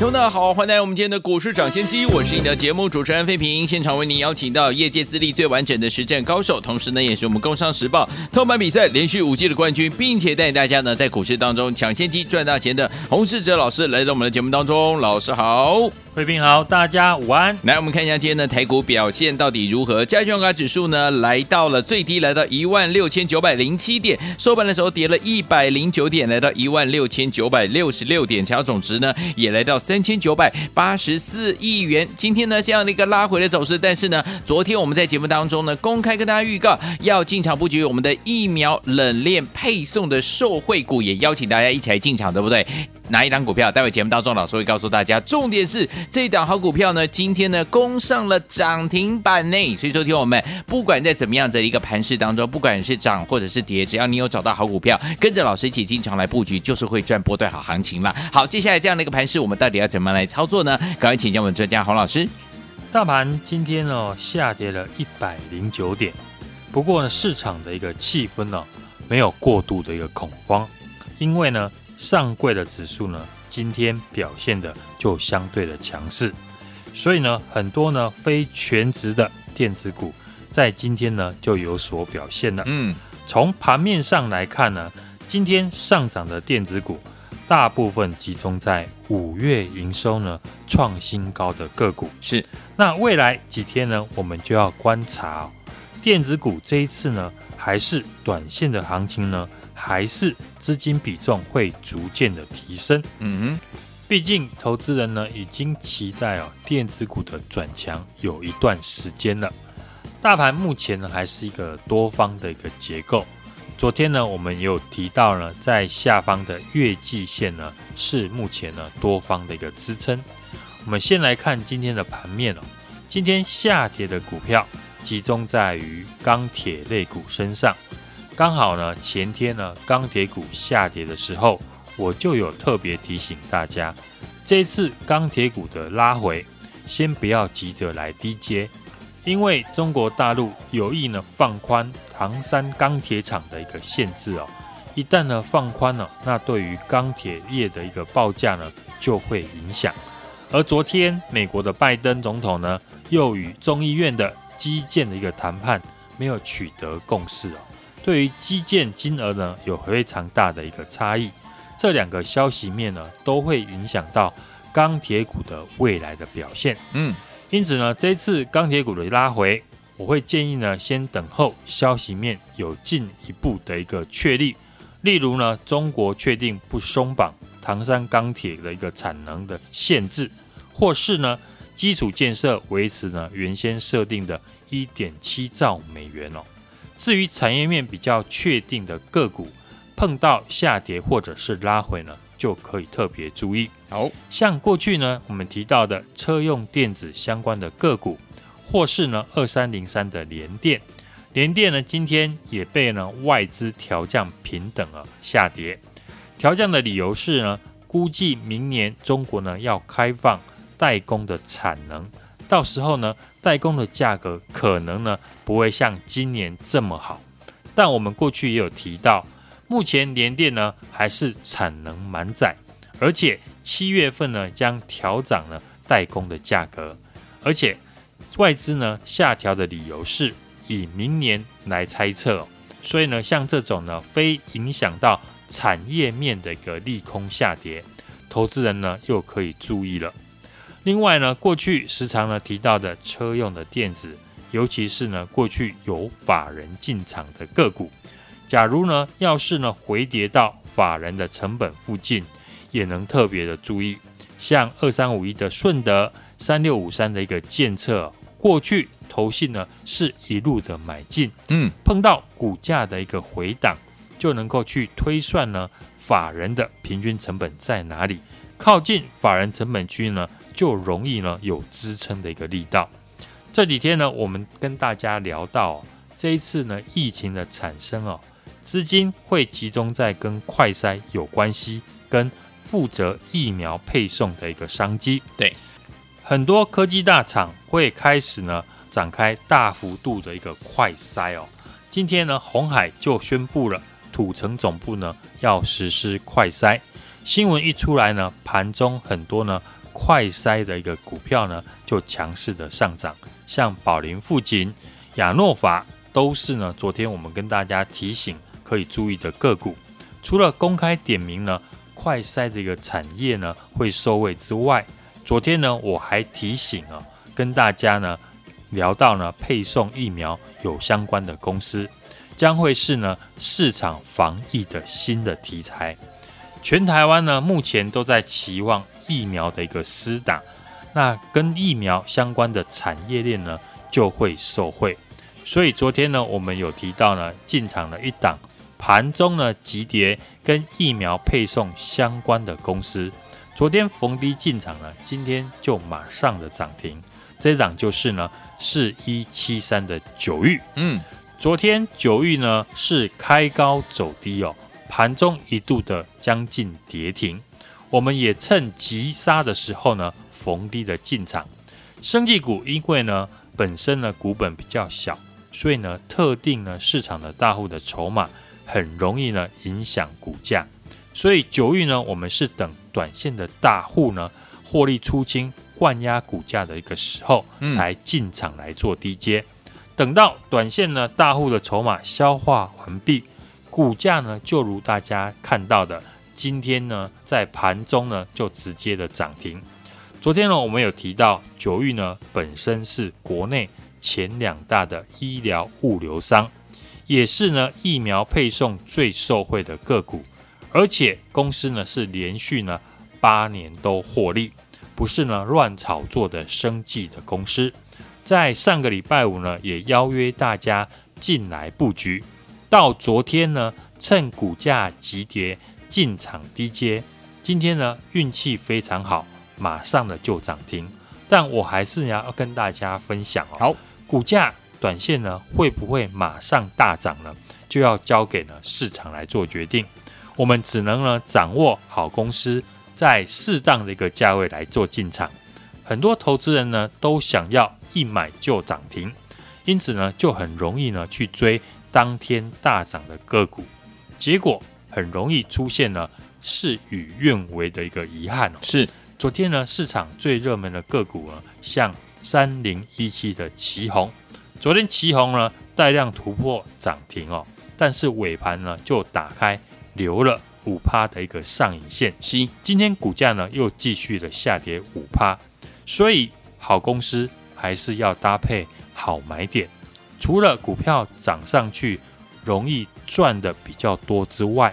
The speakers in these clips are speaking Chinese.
听众大家好，欢迎来到我们今天的股市抢先机，我是你的节目主持人费平，现场为您邀请到业界资历最完整的实战高手，同时呢，也是我们工商时报操盘比赛连续五季的冠军，并且带领大家呢在股市当中抢先机赚大钱的洪世哲老师来到我们的节目当中，老师好。贵宾好，大家午安。来，我们看一下今天的台股表现到底如何？加权指数呢，来到了最低，来到一万六千九百零七点，收盘的时候跌了一百零九点，来到一万六千九百六十六点，成交总值呢也来到三千九百八十四亿元。今天呢，这样的一个拉回的走势，但是呢，昨天我们在节目当中呢，公开跟大家预告要进场布局我们的疫苗冷链配送的受惠股，也邀请大家一起来进场，对不对？哪一档股票？待会节目当中，老师会告诉大家。重点是这一档好股票呢，今天呢攻上了涨停板内。所以说，听我们不管在怎么样的一个盘势当中，不管是涨或者是跌，只要你有找到好股票，跟着老师一起进场来布局，就是会赚波段好行情了。好，接下来这样的一个盘势，我们到底要怎么来操作呢？赶快请教我们专家洪老师。大盘今天呢下跌了一百零九点，不过呢市场的一个气氛呢没有过度的一个恐慌，因为呢。上柜的指数呢，今天表现的就相对的强势，所以呢，很多呢非全职的电子股在今天呢就有所表现了。嗯，从盘面上来看呢，今天上涨的电子股大部分集中在五月营收呢创新高的个股。是，那未来几天呢，我们就要观察哦，电子股这一次呢，还是短线的行情呢？还是资金比重会逐渐的提升。嗯哼，毕竟投资人呢已经期待哦电子股的转强有一段时间了。大盘目前呢还是一个多方的一个结构。昨天呢我们也有提到呢，在下方的月季线呢是目前呢多方的一个支撑。我们先来看今天的盘面哦，今天下跌的股票集中在于钢铁类股身上。刚好呢，前天呢，钢铁股下跌的时候，我就有特别提醒大家，这次钢铁股的拉回，先不要急着来低接，因为中国大陆有意呢放宽唐山钢铁厂的一个限制哦，一旦呢放宽了，那对于钢铁业的一个报价呢就会影响。而昨天美国的拜登总统呢，又与众议院的基建的一个谈判没有取得共识哦。对于基建金额呢，有非常大的一个差异，这两个消息面呢，都会影响到钢铁股的未来的表现。嗯，因此呢，这次钢铁股的拉回，我会建议呢，先等候消息面有进一步的一个确立，例如呢，中国确定不松绑唐山钢铁的一个产能的限制，或是呢，基础建设维持呢原先设定的一点七兆美元哦。至于产业面比较确定的个股，碰到下跌或者是拉回呢，就可以特别注意。好像过去呢，我们提到的车用电子相关的个股，或是呢二三零三的联电，联电呢今天也被呢外资调降平等啊下跌。调降的理由是呢，估计明年中国呢要开放代工的产能。到时候呢，代工的价格可能呢不会像今年这么好，但我们过去也有提到，目前联电呢还是产能满载，而且七月份呢将调涨了代工的价格，而且外资呢下调的理由是以明年来猜测，所以呢像这种呢非影响到产业面的一个利空下跌，投资人呢又可以注意了。另外呢，过去时常呢提到的车用的电子，尤其是呢过去有法人进场的个股，假如呢要是呢回跌到法人的成本附近，也能特别的注意，像二三五一的顺德、三六五三的一个建测，过去投信呢是一路的买进，嗯，碰到股价的一个回档，就能够去推算呢法人的平均成本在哪里，靠近法人成本区呢。就容易呢有支撑的一个力道。这几天呢，我们跟大家聊到，这一次呢疫情的产生哦，资金会集中在跟快筛有关系、跟负责疫苗配送的一个商机。对，很多科技大厂会开始呢展开大幅度的一个快筛哦。今天呢，红海就宣布了土城总部呢要实施快筛。新闻一出来呢，盘中很多呢快筛的一个股票呢就强势的上涨，像宝林富锦、亚诺法都是呢昨天我们跟大家提醒可以注意的个股。除了公开点名呢，快筛这个产业呢会受惠之外，昨天呢我还提醒啊，跟大家呢。聊到呢，配送疫苗有相关的公司，将会是呢市场防疫的新的题材。全台湾呢目前都在期望疫苗的一个施打，那跟疫苗相关的产业链呢就会受惠。所以昨天呢我们有提到呢进场了一档盘中呢急跌跟疫苗配送相关的公司，昨天逢低进场了，今天就马上的涨停。这档就是呢，四一七三的九玉。嗯，昨天九玉呢是开高走低哦，盘中一度的将近跌停，我们也趁急杀的时候呢逢低的进场。生技股因为呢本身呢股本比较小，所以呢特定呢市场的大户的筹码很容易呢影响股价，所以九玉呢我们是等短线的大户呢获利出清。灌压股价的一个时候，才进场来做低接。等到短线呢，大户的筹码消化完毕，股价呢就如大家看到的，今天呢在盘中呢就直接的涨停。昨天呢我们有提到，九玉呢本身是国内前两大的医疗物流商，也是呢疫苗配送最受惠的个股，而且公司呢是连续呢八年都获利。不是呢乱炒作的生计的公司，在上个礼拜五呢，也邀约大家进来布局。到昨天呢，趁股价急跌进场低接。今天呢，运气非常好，马上呢就涨停。但我还是要跟大家分享哦。好，股价短线呢会不会马上大涨呢？就要交给呢市场来做决定。我们只能呢掌握好公司。在适当的一个价位来做进场，很多投资人呢都想要一买就涨停，因此呢就很容易呢去追当天大涨的个股，结果很容易出现了事与愿违的一个遗憾。哦是昨天呢市场最热门的个股呢，像三零一七的旗红，昨天旗红呢带量突破涨停哦，但是尾盘呢就打开留了。五趴的一个上影线，是今天股价呢又继续的下跌五趴，所以好公司还是要搭配好买点。除了股票涨上去容易赚的比较多之外，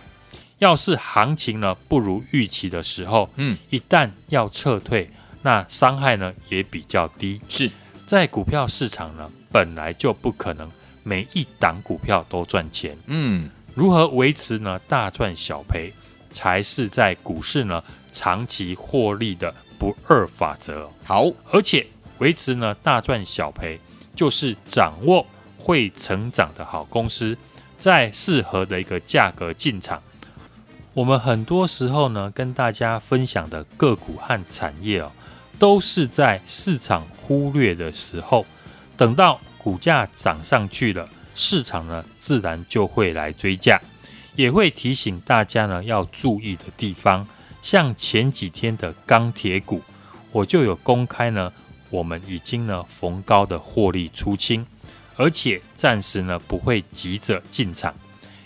要是行情呢不如预期的时候，嗯，一旦要撤退，那伤害呢也比较低。是在股票市场呢本来就不可能每一档股票都赚钱，嗯。如何维持呢？大赚小赔，才是在股市呢长期获利的不二法则。好，而且维持呢大赚小赔，就是掌握会成长的好公司，在适合的一个价格进场。我们很多时候呢跟大家分享的个股和产业哦，都是在市场忽略的时候，等到股价涨上去了。市场呢，自然就会来追价，也会提醒大家呢要注意的地方。像前几天的钢铁股，我就有公开呢，我们已经呢逢高的获利出清，而且暂时呢不会急着进场，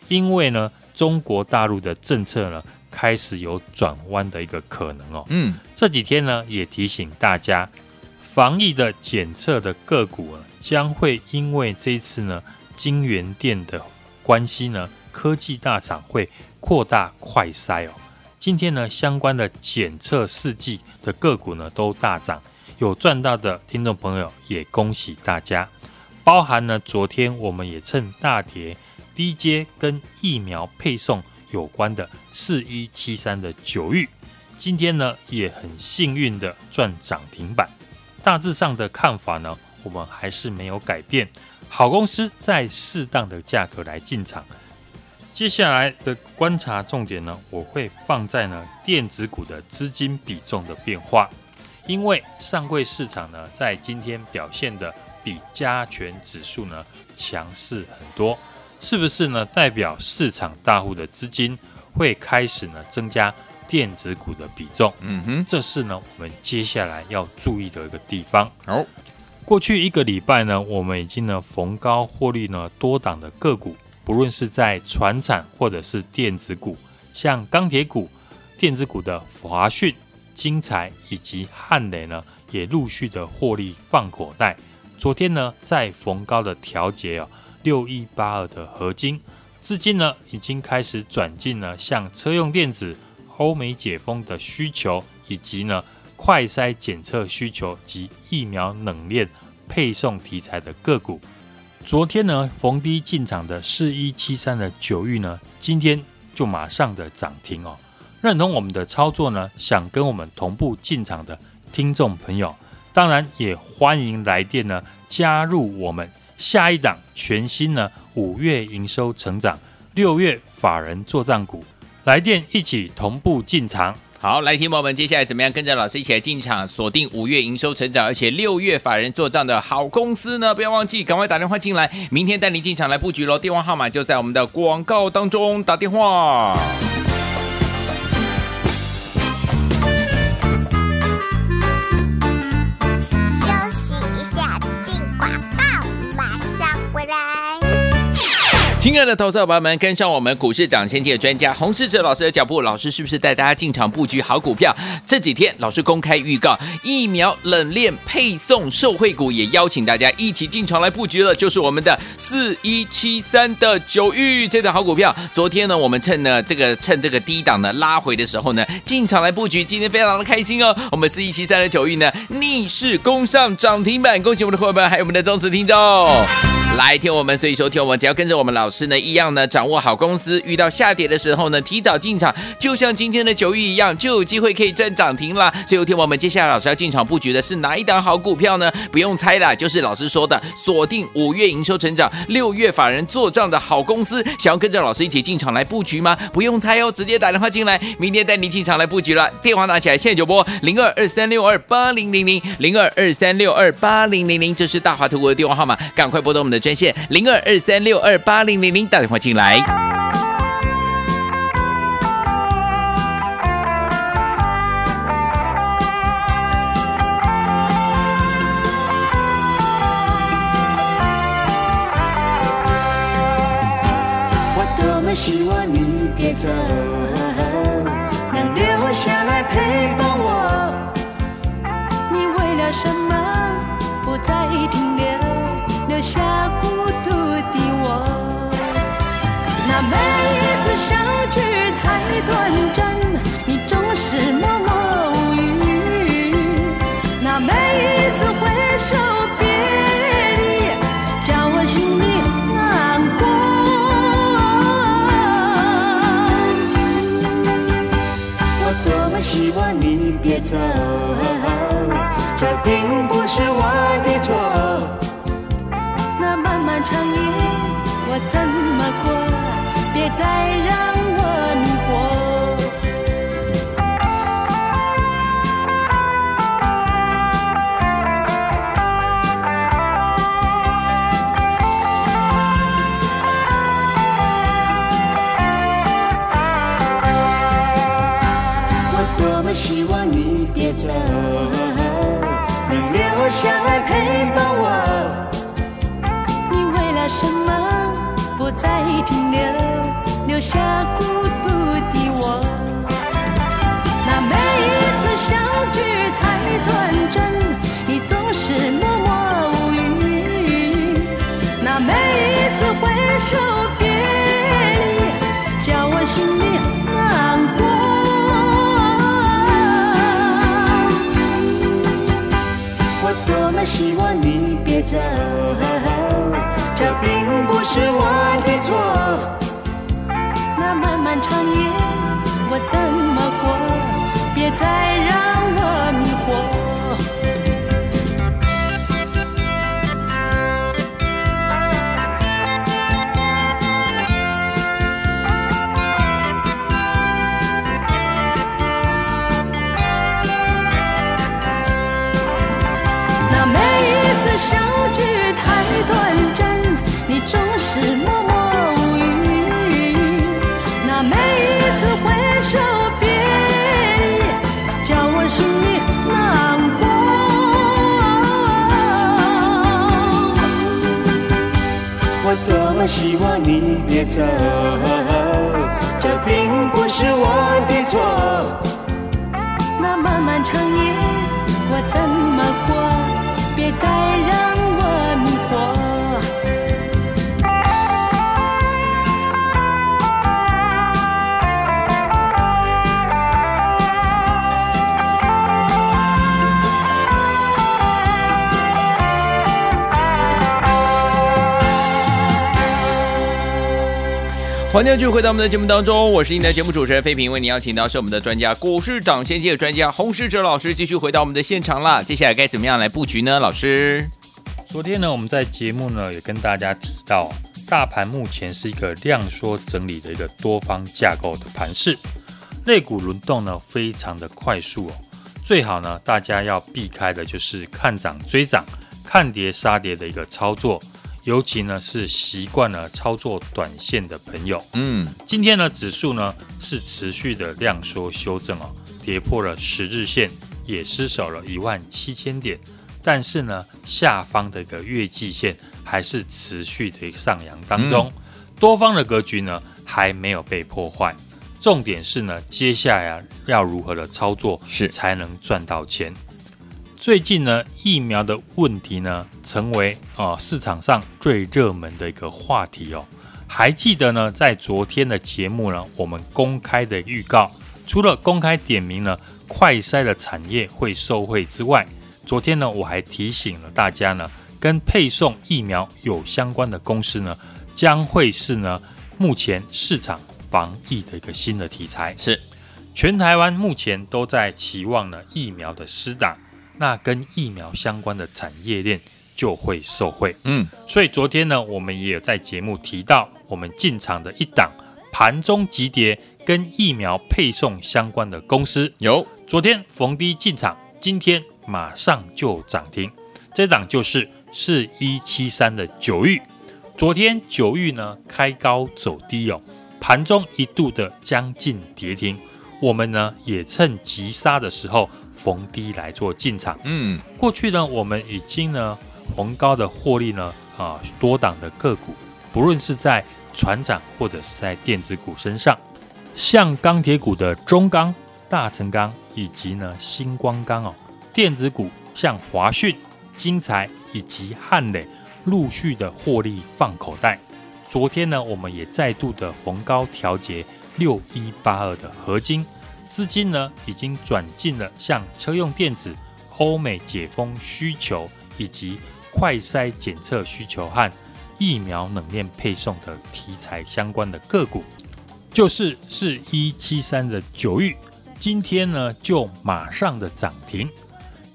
因为呢中国大陆的政策呢开始有转弯的一个可能哦。嗯，这几天呢也提醒大家，防疫的检测的个股呢将会因为这一次呢。金源店的关系呢，科技大厂会扩大快筛哦。今天呢，相关的检测试剂的个股呢都大涨，有赚到的听众朋友也恭喜大家。包含呢，昨天我们也趁大跌低接跟疫苗配送有关的四一七三的九玉，今天呢也很幸运的赚涨停板。大致上的看法呢，我们还是没有改变。好公司在适当的价格来进场。接下来的观察重点呢，我会放在呢电子股的资金比重的变化，因为上柜市场呢在今天表现的比加权指数呢强势很多，是不是呢？代表市场大户的资金会开始呢增加电子股的比重？嗯哼，这是呢我们接下来要注意的一个地方。好，过去一个礼拜呢，我们已经呢逢高获利呢多档的个股。不论是在船产或者是电子股，像钢铁股、电子股的华讯、精材以及汉磊呢，也陆续的获利放口袋。昨天呢，在逢高的调节哦，六一八二的合金至今呢，已经开始转进了像车用电子、欧美解封的需求，以及呢快筛检测需求及疫苗冷链配送题材的个股。昨天呢，逢低进场的四一七三的九玉呢，今天就马上的涨停哦。认同我们的操作呢，想跟我们同步进场的听众朋友，当然也欢迎来电呢，加入我们下一档全新呢五月营收成长、六月法人做账股，来电一起同步进场。好，来，听友们，接下来怎么样跟着老师一起来进场，锁定五月营收成长，而且六月法人做账的好公司呢？不要忘记，赶快打电话进来，明天带你进场来布局喽。电话号码就在我们的广告当中，打电话。亲爱的投资者朋友们，跟上我们股市涨先机的专家洪世哲老师的脚步，老师是不是带大家进场布局好股票？这几天老师公开预告，疫苗冷链配送受惠股，也邀请大家一起进场来布局了，就是我们的四一七三的九玉这档好股票。昨天呢，我们趁呢这个趁这个低档呢拉回的时候呢，进场来布局，今天非常的开心哦。我们四一七三的九玉呢逆势攻上涨停板，恭喜我们的伙伴，还有我们的忠实听众。来听我们，所以收听我们，只要跟着我们老师呢，一样呢，掌握好公司，遇到下跌的时候呢，提早进场，就像今天的九玉一样，就有机会可以赚涨停了。所以听我们接下来老师要进场布局的是哪一档好股票呢？不用猜了，就是老师说的，锁定五月营收成长、六月法人做账的好公司。想要跟着老师一起进场来布局吗？不用猜哦，直接打电话进来，明天带你进场来布局了。电话拿起来，现在就拨零二二三六二八零零零零二二三六二八零零零，这是大华投顾的电话号码，赶快拨动我们的。专线零二二三六二八零明明，打电话进来。我多么希望你别走，能留下来陪伴我。你为了什么不再停留？留下相聚太短暂，你总是默默无语；那每一次挥手别离，叫我心里难过。我多么希望你别走，再让我希望你别走。这并不是我的错，那漫漫长夜我怎么过？别再让我希望你别走，这并不是我的错。那漫漫长夜，我怎么过？欢迎继续回到我们的节目当中，我是您的节目主持人费平，为您邀请到是我们的专家股市涨先机的专家洪世哲老师，继续回到我们的现场啦。接下来该怎么样来布局呢？老师，昨天呢，我们在节目呢也跟大家提到，大盘目前是一个量缩整理的一个多方架构的盘势，类股轮动呢非常的快速哦，最好呢大家要避开的就是看涨追涨、看跌杀跌的一个操作。尤其呢是习惯了操作短线的朋友，嗯，今天呢指数呢是持续的量缩修正哦，跌破了十日线，也失守了一万七千点，但是呢下方的一个月季线还是持续的上扬当中，嗯、多方的格局呢还没有被破坏，重点是呢接下来要如何的操作是。才能赚到钱。最近呢，疫苗的问题呢，成为啊、呃、市场上最热门的一个话题哦。还记得呢，在昨天的节目呢，我们公开的预告，除了公开点名呢，快筛的产业会受惠之外，昨天呢，我还提醒了大家呢，跟配送疫苗有相关的公司呢，将会是呢，目前市场防疫的一个新的题材。是，全台湾目前都在期望呢疫苗的施打。那跟疫苗相关的产业链就会受惠，嗯，所以昨天呢，我们也有在节目提到，我们进场的一档盘中急跌跟疫苗配送相关的公司，有。昨天逢低进场，今天马上就涨停，这档就是四一七三的九玉，昨天九玉呢开高走低哦，盘中一度的将近跌停，我们呢也趁急杀的时候。逢低来做进场，嗯，过去呢，我们已经呢逢高的获利呢，啊，多档的个股，不论是在船长或者是在电子股身上，像钢铁股的中钢、大成钢以及呢新光钢哦，电子股像华讯、金材以及汉磊陆续的获利放口袋。昨天呢，我们也再度的逢高调节六一八二的合晶。资金呢，已经转进了像车用电子、欧美解封需求，以及快筛检测需求和疫苗冷链配送的题材相关的个股，就是是一七三的九玉，今天呢就马上的涨停，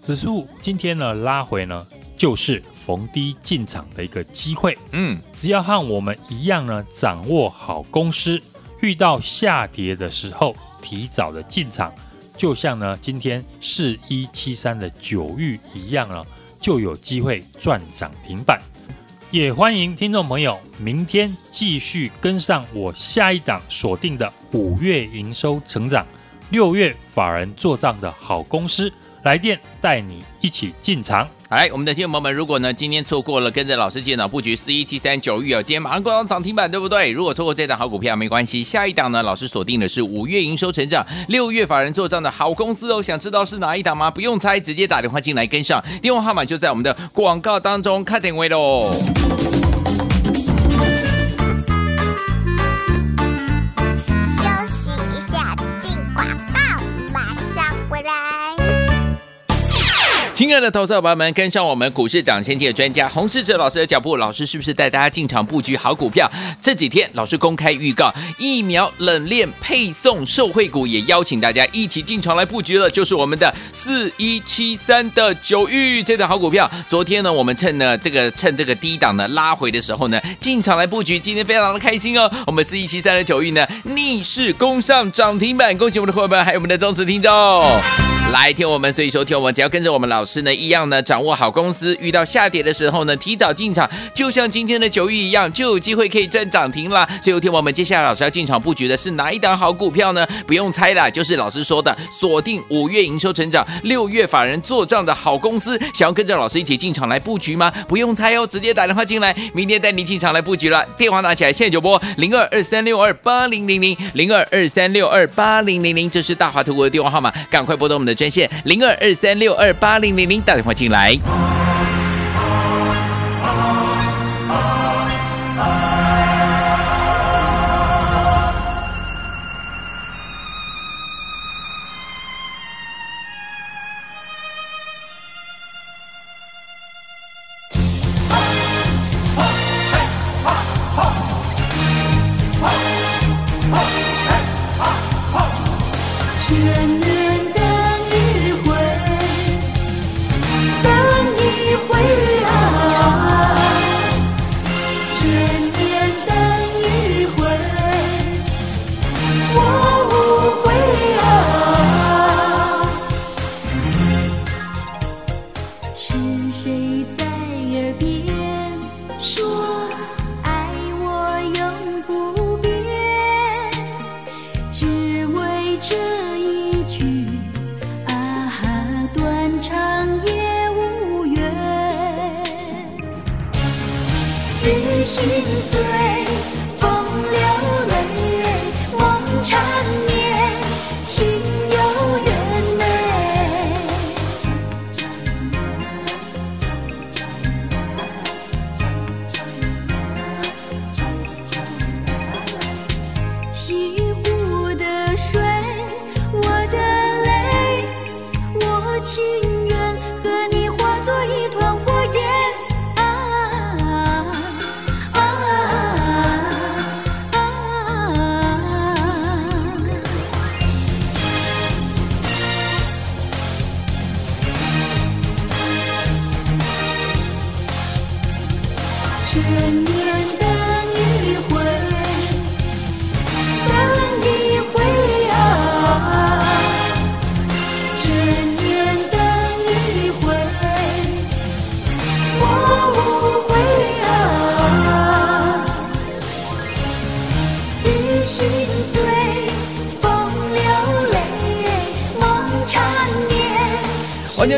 指数今天呢拉回呢，就是逢低进场的一个机会。嗯，只要和我们一样呢，掌握好公司，遇到下跌的时候。提早的进场，就像呢今天四一七三的九玉一样了，就有机会赚涨停板。也欢迎听众朋友明天继续跟上我下一档锁定的五月营收成长、六月法人做账的好公司，来电带你一起进场。来，我们的听众朋友们，如果呢今天错过了跟着老师进场布局四一七三九玉哦，今天马上过涨停板，对不对？如果错过这档好股票没关系，下一档呢，老师锁定的是五月营收成长、六月法人做账的好公司哦。想知道是哪一档吗？不用猜，直接打电话进来跟上，电话号码就在我们的广告当中，看点位喽。亲爱的投资者朋友们，跟上我们股市涨先机的专家洪世哲老师的脚步，老师是不是带大家进场布局好股票？这几天老师公开预告，疫苗冷链配送受惠股，也邀请大家一起进场来布局了，就是我们的四一七三的九玉这档好股票。昨天呢，我们趁呢这个趁这个低档呢拉回的时候呢，进场来布局，今天非常的开心哦。我们四一七三的九玉呢逆势攻上涨停板，恭喜我们的伙伴，还有我们的忠实听众。来听我们，所以说听我们，只要跟着我们老师呢，一样呢，掌握好公司，遇到下跌的时候呢，提早进场，就像今天的九玉一样，就有机会可以赚涨停了。所以听我们接下来老师要进场布局的是哪一档好股票呢？不用猜了，就是老师说的，锁定五月营收成长、六月法人做账的好公司。想要跟着老师一起进场来布局吗？不用猜哦，直接打电话进来，明天带你进场来布局了。电话拿起来，现在就拨零二二三六二八零零零零二二三六二八零零零，这是大华投顾的电话号码，赶快拨通我们的专线零二二三六二八零零零，打电话进来。雨心碎。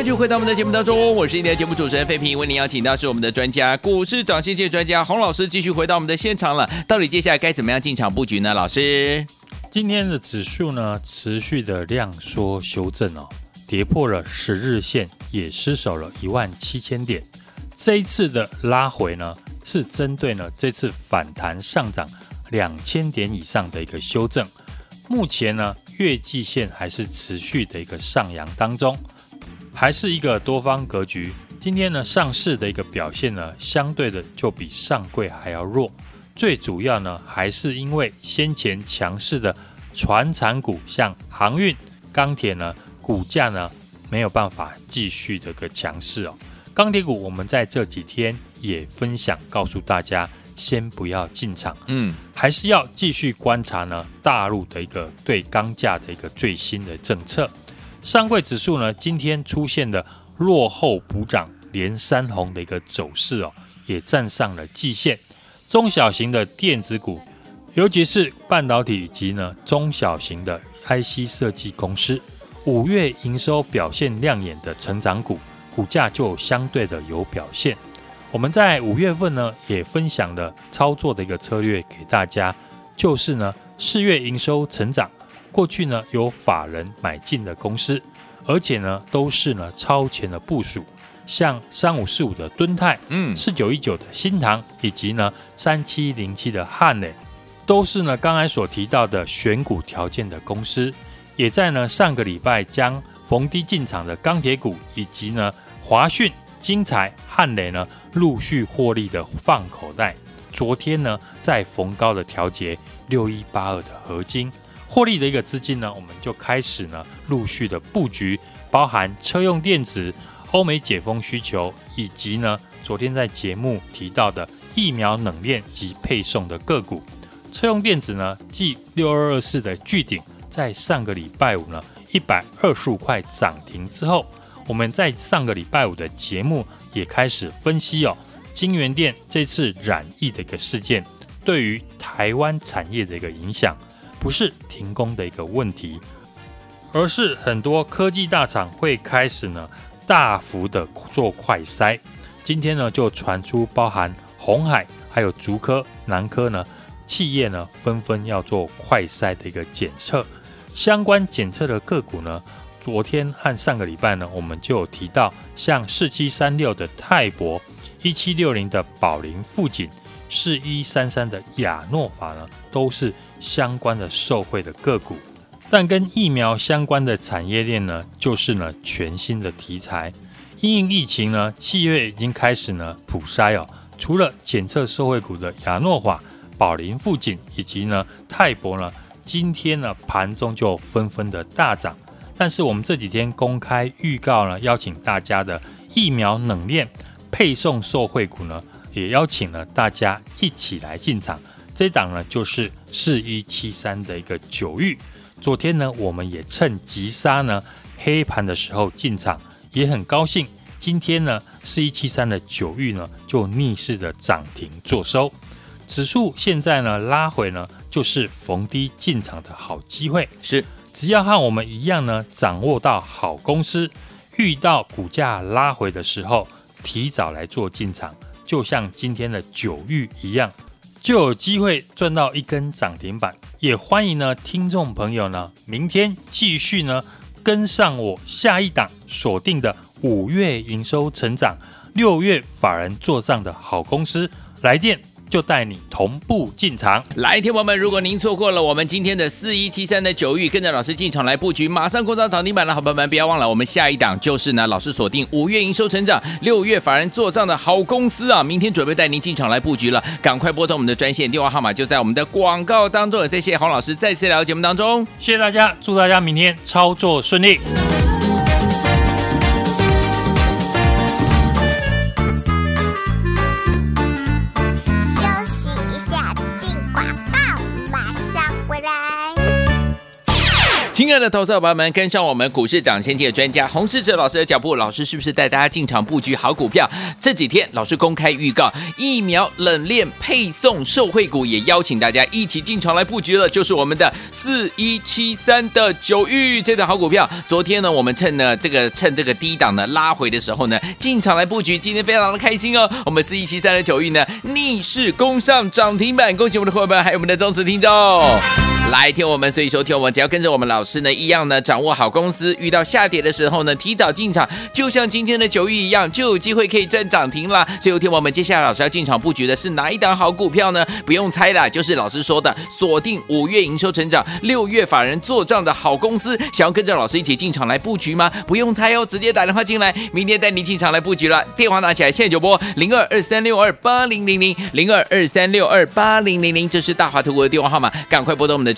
继续回到我们的节目当中，我是今天的节目主持人费平，为您邀请到是我们的专家，股市涨先机专家洪老师，继续回到我们的现场了。到底接下来该怎么样进场布局呢？老师，今天的指数呢，持续的量缩修正哦，跌破了十日线，也失守了一万七千点。这一次的拉回呢，是针对呢这次反弹上涨两千点以上的一个修正。目前呢，月季线还是持续的一个上扬当中。还是一个多方格局。今天呢，上市的一个表现呢，相对的就比上柜还要弱。最主要呢，还是因为先前强势的船产股，像航运、钢铁呢，股价呢没有办法继续的个强势哦。钢铁股，我们在这几天也分享，告诉大家先不要进场，嗯，还是要继续观察呢，大陆的一个对钢价的一个最新的政策。上柜指数呢，今天出现的落后补涨连三红的一个走势哦，也站上了季线。中小型的电子股，尤其是半导体以及呢中小型的 IC 设计公司，五月营收表现亮眼的成长股，股价就相对的有表现。我们在五月份呢，也分享了操作的一个策略给大家，就是呢四月营收成长。过去呢，有法人买进的公司，而且呢，都是呢超前的部署，像三五四五的敦泰，嗯，四九一九的新塘，以及呢三七零七的汉磊，都是呢刚才所提到的选股条件的公司，也在呢上个礼拜将逢低进场的钢铁股，以及呢华讯、精材、汉磊呢陆续获利的放口袋。昨天呢，在逢高的调节六一八二的合晶。获利的一个资金呢，我们就开始呢陆续的布局，包含车用电子、欧美解封需求，以及呢昨天在节目提到的疫苗冷链及配送的个股。车用电子呢，继六二二四的巨鼎在上个礼拜五呢，一百二十五块涨停之后，我们在上个礼拜五的节目也开始分析哦，金元电这次染疫的一个事件对于台湾产业的一个影响，不是停工的一个问题，而是很多科技大厂会开始呢大幅的做快筛。今天呢就传出包含红海还有竹科、南科呢企业呢纷纷要做快筛的一个检测，相关检测的个股呢，昨天和上个礼拜呢我们就有提到，像四七三六的泰博、一七六零的宝林富锦、四一三三的亚诺法呢，都是相关的受惠的个股。但跟疫苗相关的产业链呢，就是呢全新的题材。因应疫情呢，七月已经开始呢普筛哦。除了检测受惠股的亚诺法、宝林富锦以及呢泰博呢，今天呢盘中就纷纷的大涨。但是我们这几天公开预告呢，邀请大家的疫苗冷链配送受惠股呢，也邀请了大家一起来进场。这档呢就是四一七三的一个九玉。昨天呢，我们也趁急杀呢黑盘的时候进场，也很高兴。今天呢，四一七三的九玉呢就逆势的涨停做收。指数现在呢拉回呢，就是逢低进场的好机会。是，只要和我们一样呢，掌握到好公司，遇到股价拉回的时候，提早来做进场，就像今天的九玉一样。就有机会赚到一根涨停板，也欢迎呢听众朋友呢明天继续呢跟上我下一档锁定的五月营收成长、六月法人做账的好公司来电。就带你同步进场。来，听友们，如果您错过了我们今天的四一七三的九玉，跟着老师进场来布局，马上攻上涨停板的好朋友们，不要忘了，我们下一档就是呢，老师锁定五月营收成长、六月法人做账的好公司啊，明天准备带您进场来布局了，赶快拨通我们的专线电话号码，就在我们的广告当中。也谢谢洪老师再次来到节目当中，谢谢大家，祝大家明天操作顺利。亲爱的投资者朋友们，跟上我们股市涨先机的专家洪世哲老师的脚步，老师是不是带大家进场布局好股票？这几天老师公开预告，疫苗冷链配送受惠股，也邀请大家一起进场来布局了，就是我们的四一七三的九玉这档好股票。昨天呢，我们趁呢这个趁这个低档呢拉回的时候呢，进场来布局，今天非常的开心哦。我们四一七三的九玉呢逆势攻上涨停板，恭喜我们的伙伴，还有我们的忠实听众。来听我们，所以说听我们，只要跟着我们老师呢一样呢，掌握好公司，遇到下跌的时候呢，提早进场，就像今天的九玉一样，就有机会可以赚涨停了。所以听我们，接下来老师要进场布局的是哪一档好股票呢？不用猜了，就是老师说的锁定五月营收成长、六月法人做账的好公司。想要跟着老师一起进场来布局吗？不用猜哦，直接打电话进来，明天带你进场来布局了。电话拿起来，现在就拨零二二三六二八零零零零二二三六二八零零零，这是大华投顾的电话号码，赶快拨通我们的。